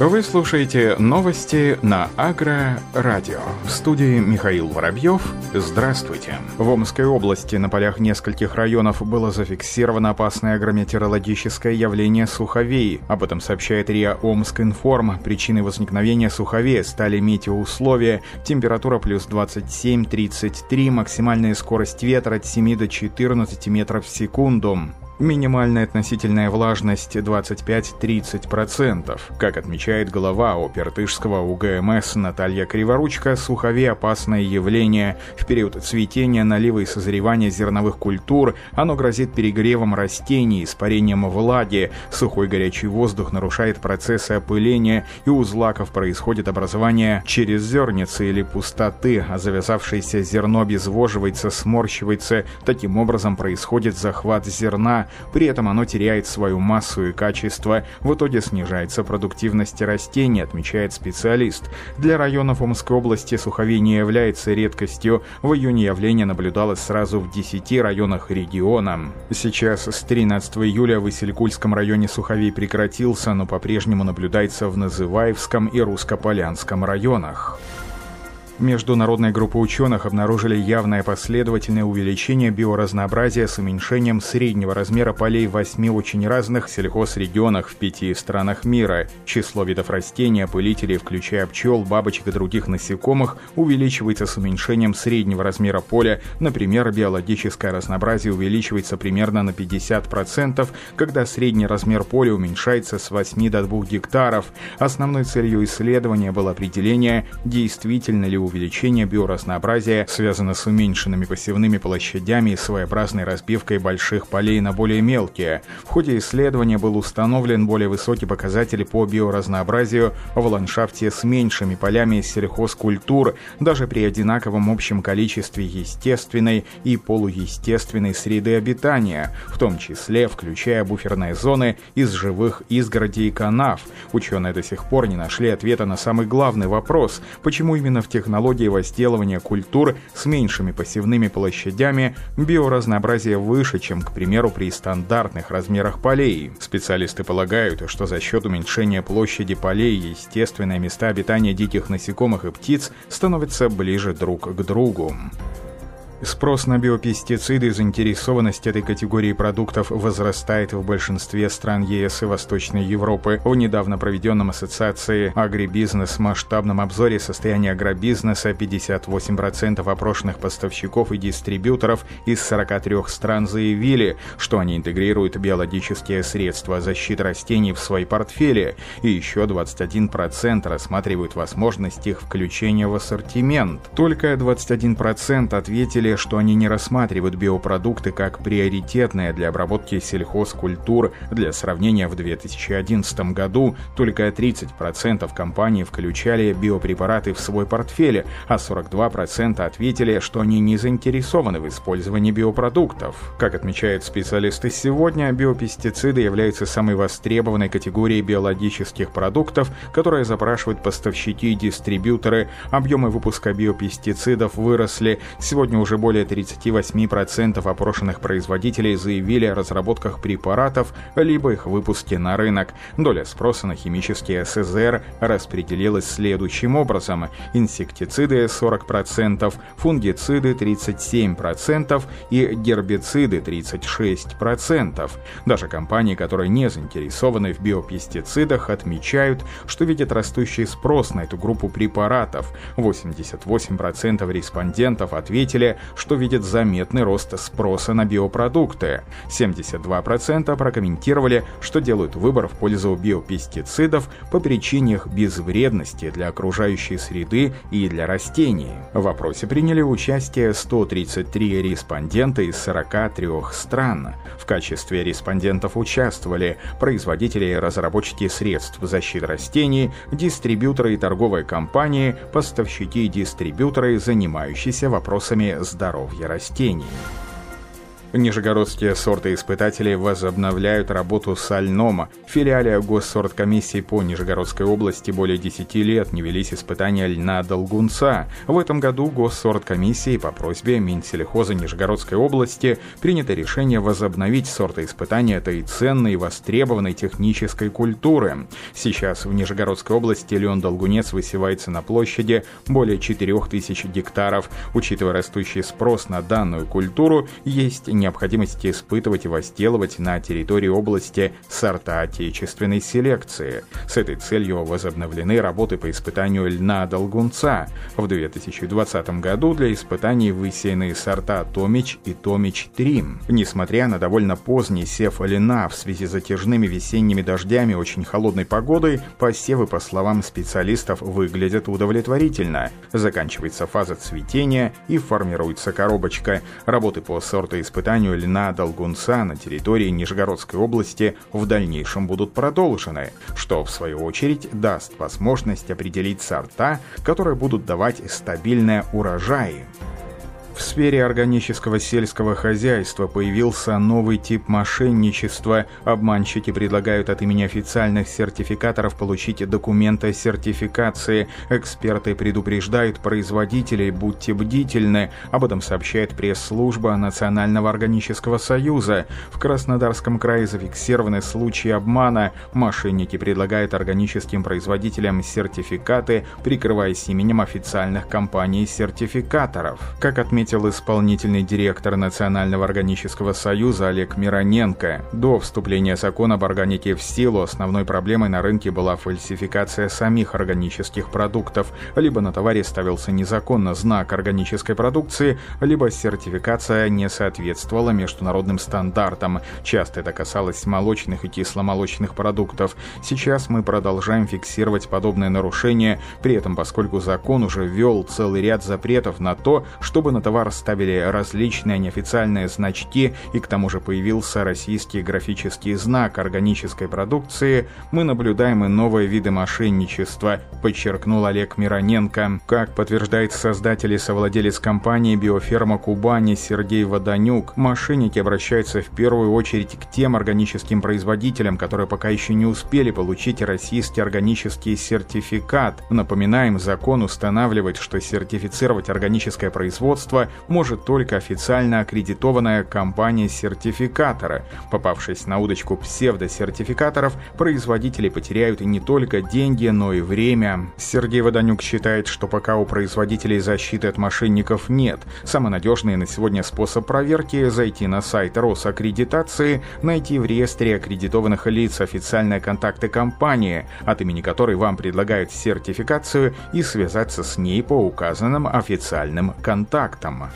Вы слушаете новости на Агро-радио. В студии Михаил Воробьев. Здравствуйте. В Омской области на полях нескольких районов было зафиксировано опасное агрометеорологическое явление суховей. Об этом сообщает РИА Омск Информ. Причиной возникновения суховея стали метеоусловия. Температура плюс 27-33, максимальная скорость ветра от 7 до 14 метров в секунду. Минимальная относительная влажность 25-30%. Как отмечает глава Опертышского УГМС Наталья Криворучка, сухови – опасное явление. В период цветения, налива и созревания зерновых культур оно грозит перегревом растений, испарением влаги. Сухой горячий воздух нарушает процессы опыления, и у злаков происходит образование через зерницы или пустоты, а завязавшееся зерно обезвоживается, сморщивается. Таким образом происходит захват зерна, при этом оно теряет свою массу и качество, в итоге снижается продуктивность растений, отмечает специалист. Для районов Омской области суховей не является редкостью. В июне явление наблюдалось сразу в 10 районах региона. Сейчас с 13 июля в Исилькульском районе суховей прекратился, но по-прежнему наблюдается в Называевском и Русскополянском районах. Международная группа ученых обнаружили явное последовательное увеличение биоразнообразия с уменьшением среднего размера полей в восьми очень разных сельхозрегионах в пяти странах мира. Число видов растений, опылителей, включая пчел, бабочек и других насекомых, увеличивается с уменьшением среднего размера поля. Например, биологическое разнообразие увеличивается примерно на 50%, когда средний размер поля уменьшается с 8 до 2 гектаров. Основной целью исследования было определение, действительно ли увеличение биоразнообразия связано с уменьшенными посевными площадями и своеобразной разбивкой больших полей на более мелкие. В ходе исследования был установлен более высокий показатель по биоразнообразию в ландшафте с меньшими полями сельхозкультур, даже при одинаковом общем количестве естественной и полуестественной среды обитания, в том числе включая буферные зоны из живых изгородей и канав. Ученые до сих пор не нашли ответа на самый главный вопрос, почему именно в тех технологии возделывания культур с меньшими посевными площадями биоразнообразие выше, чем, к примеру, при стандартных размерах полей. Специалисты полагают, что за счет уменьшения площади полей естественные места обитания диких насекомых и птиц становятся ближе друг к другу. Спрос на биопестициды и заинтересованность этой категории продуктов возрастает в большинстве стран ЕС и Восточной Европы. В недавно проведенном Ассоциации «Агрибизнес» масштабном обзоре состояния агробизнеса 58% опрошенных поставщиков и дистрибьюторов из 43 стран заявили, что они интегрируют биологические средства защиты растений в свои портфели, и еще 21% рассматривают возможность их включения в ассортимент. Только 21% ответили, что они не рассматривают биопродукты как приоритетные для обработки сельхозкультур. Для сравнения, в 2011 году только 30% компаний включали биопрепараты в свой портфель, а 42% ответили, что они не заинтересованы в использовании биопродуктов. Как отмечают специалисты сегодня, биопестициды являются самой востребованной категорией биологических продуктов, которые запрашивают поставщики и дистрибьюторы. Объемы выпуска биопестицидов выросли. Сегодня уже более 38% опрошенных производителей заявили о разработках препаратов, либо их выпуске на рынок. Доля спроса на химические СЗР распределилась следующим образом. Инсектициды 40%, фунгициды 37% и гербициды 36%. Даже компании, которые не заинтересованы в биопестицидах, отмечают, что видят растущий спрос на эту группу препаратов. 88% респондентов ответили, что видит заметный рост спроса на биопродукты. 72% прокомментировали, что делают выбор в пользу биопестицидов по причине их безвредности для окружающей среды и для растений. В вопросе приняли участие 133 респондента из 43 стран. В качестве респондентов участвовали производители и разработчики средств защиты растений, дистрибьюторы и торговые компании, поставщики и дистрибьюторы, занимающиеся вопросами здоровья растений. Нижегородские сортоиспытатели возобновляют работу с Альнома. В филиале госсорткомиссии по Нижегородской области более 10 лет не велись испытания льна долгунца. В этом году госсорткомиссии по просьбе Минсельхоза Нижегородской области принято решение возобновить сортоиспытания этой ценной и востребованной технической культуры. Сейчас в Нижегородской области лен-долгунец высевается на площади более 4000 гектаров. Учитывая растущий спрос на данную культуру, есть необходимости испытывать и возделывать на территории области сорта отечественной селекции. С этой целью возобновлены работы по испытанию льна долгунца. В 2020 году для испытаний высеяны сорта Томич и Томич-3. Несмотря на довольно поздний сев льна в связи с затяжными весенними дождями очень холодной погодой, посевы, по словам специалистов, выглядят удовлетворительно. Заканчивается фаза цветения и формируется коробочка. Работы по сортоиспытанию испытанию льна долгунца на территории Нижегородской области в дальнейшем будут продолжены, что в свою очередь даст возможность определить сорта, которые будут давать стабильные урожаи. В сфере органического сельского хозяйства появился новый тип мошенничества. Обманщики предлагают от имени официальных сертификаторов получить документы сертификации. Эксперты предупреждают производителей, будьте бдительны. Об этом сообщает пресс-служба Национального органического союза. В Краснодарском крае зафиксированы случаи обмана. Мошенники предлагают органическим производителям сертификаты, прикрываясь именем официальных компаний-сертификаторов. Как отметили отметил исполнительный директор Национального органического союза Олег Мироненко. До вступления закона об органике в силу основной проблемой на рынке была фальсификация самих органических продуктов. Либо на товаре ставился незаконно знак органической продукции, либо сертификация не соответствовала международным стандартам. Часто это касалось молочных и кисломолочных продуктов. Сейчас мы продолжаем фиксировать подобные нарушения, при этом поскольку закон уже ввел целый ряд запретов на то, чтобы на товаре товар ставили различные неофициальные значки и к тому же появился российский графический знак органической продукции, мы наблюдаем и новые виды мошенничества, подчеркнул Олег Мироненко. Как подтверждает создатель и совладелец компании «Биоферма Кубани» Сергей Водонюк, мошенники обращаются в первую очередь к тем органическим производителям, которые пока еще не успели получить российский органический сертификат. Напоминаем, закон устанавливает, что сертифицировать органическое производство может только официально аккредитованная компания-сертификатора. Попавшись на удочку псевдосертификаторов, производители потеряют не только деньги, но и время. Сергей Водонюк считает, что пока у производителей защиты от мошенников нет, самый надежный на сегодня способ проверки – зайти на сайт Росаккредитации, найти в реестре аккредитованных лиц официальные контакты компании, от имени которой вам предлагают сертификацию, и связаться с ней по указанным официальным контактам. Программа.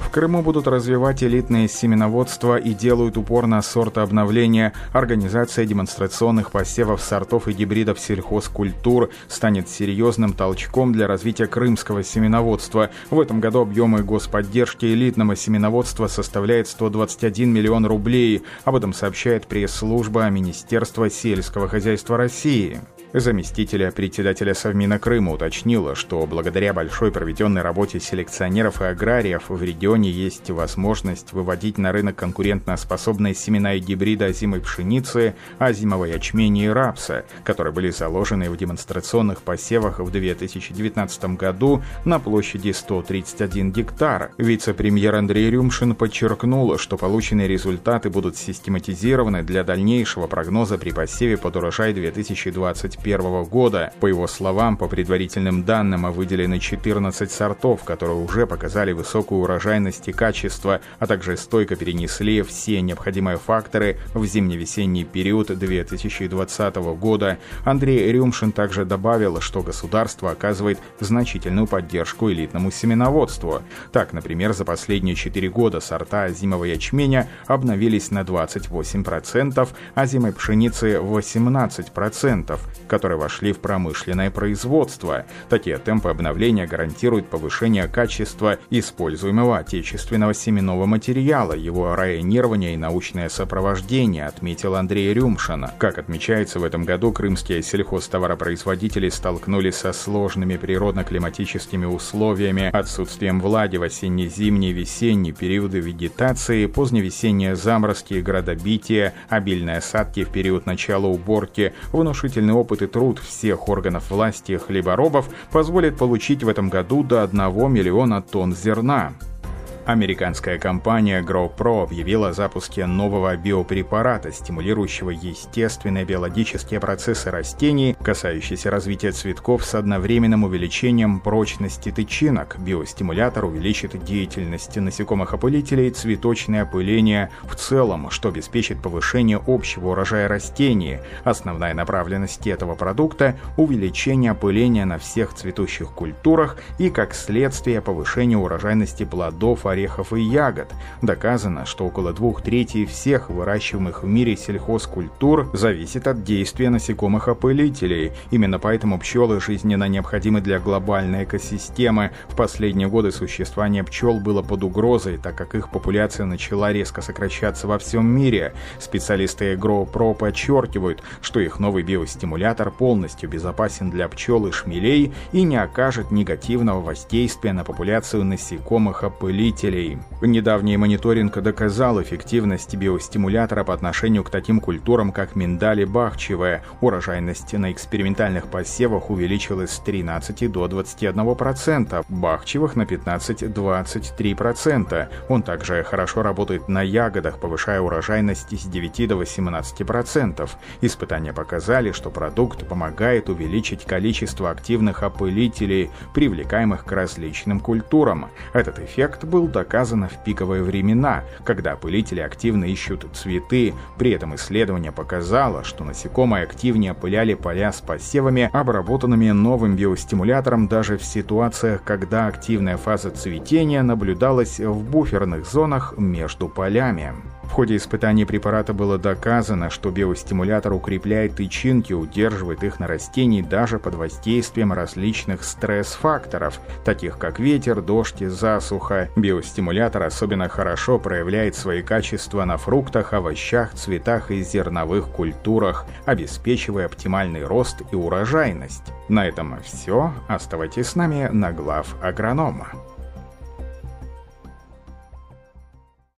В Крыму будут развивать элитное семеноводство и делают упор на сортообновление. Организация демонстрационных посевов сортов и гибридов сельхозкультур станет серьезным толчком для развития крымского семеноводства. В этом году объемы господдержки элитного семеноводства составляет 121 миллион рублей. Об этом сообщает пресс-служба Министерства сельского хозяйства России. Заместителя председателя Совмина Крыма уточнила, что благодаря большой проведенной работе селекционеров и аграриев в регионе есть возможность выводить на рынок конкурентно-способные семена и гибриды озимой пшеницы, озимого ячменя и рапса, которые были заложены в демонстрационных посевах в 2019 году на площади 131 гектар. Вице-премьер Андрей Рюмшин подчеркнул, что полученные результаты будут систематизированы для дальнейшего прогноза при посеве под урожай 2020 2021 года. По его словам, по предварительным данным выделены 14 сортов, которые уже показали высокую урожайность и качество, а также стойко перенесли все необходимые факторы в зимне-весенний период 2020 года. Андрей Рюмшин также добавил, что государство оказывает значительную поддержку элитному семеноводству. Так, например, за последние 4 года сорта зимового ячменя обновились на 28%, а зимой пшеницы 18%. Которые вошли в промышленное производство. Такие темпы обновления гарантируют повышение качества используемого отечественного семенного материала, его районирование и научное сопровождение, отметил Андрей Рюмшин. Как отмечается, в этом году крымские сельхозтоваропроизводители столкнулись со сложными природно-климатическими условиями, отсутствием влаги в осенне-зимние, весенние периоды вегетации, поздневесенние заморозки, градобитие, обильные осадки в период начала уборки, внушительный опыт и труд всех органов власти хлеборобов позволит получить в этом году до 1 миллиона тонн зерна. Американская компания GrowPro объявила о запуске нового биопрепарата, стимулирующего естественные биологические процессы растений, касающиеся развития цветков с одновременным увеличением прочности тычинок. Биостимулятор увеличит деятельность насекомых-опылителей и цветочное опыление в целом, что обеспечит повышение общего урожая растений. Основная направленность этого продукта – увеличение опыления на всех цветущих культурах и, как следствие, повышение урожайности плодов, орехов и ягод. Доказано, что около двух третей всех выращиваемых в мире сельхозкультур зависит от действия насекомых-опылителей. Именно поэтому пчелы жизненно необходимы для глобальной экосистемы. В последние годы существование пчел было под угрозой, так как их популяция начала резко сокращаться во всем мире. Специалисты GrowPro подчеркивают, что их новый биостимулятор полностью безопасен для пчел и шмелей и не окажет негативного воздействия на популяцию насекомых-опылителей потребителей. Недавний мониторинг доказал эффективность биостимулятора по отношению к таким культурам, как миндаль и бахчевая. Урожайность на экспериментальных посевах увеличилась с 13 до 21%, бахчевых на 15-23%. Он также хорошо работает на ягодах, повышая урожайность с 9 до 18%. Испытания показали, что продукт помогает увеличить количество активных опылителей, привлекаемых к различным культурам. Этот эффект был доказано в пиковые времена, когда опылители активно ищут цветы. При этом исследование показало, что насекомые активнее опыляли поля с посевами, обработанными новым биостимулятором даже в ситуациях, когда активная фаза цветения наблюдалась в буферных зонах между полями. В ходе испытаний препарата было доказано, что биостимулятор укрепляет тычинки, удерживает их на растении даже под воздействием различных стресс-факторов, таких как ветер, дождь и засуха. Биостимулятор особенно хорошо проявляет свои качества на фруктах, овощах, цветах и зерновых культурах, обеспечивая оптимальный рост и урожайность. На этом все. Оставайтесь с нами на глав агронома.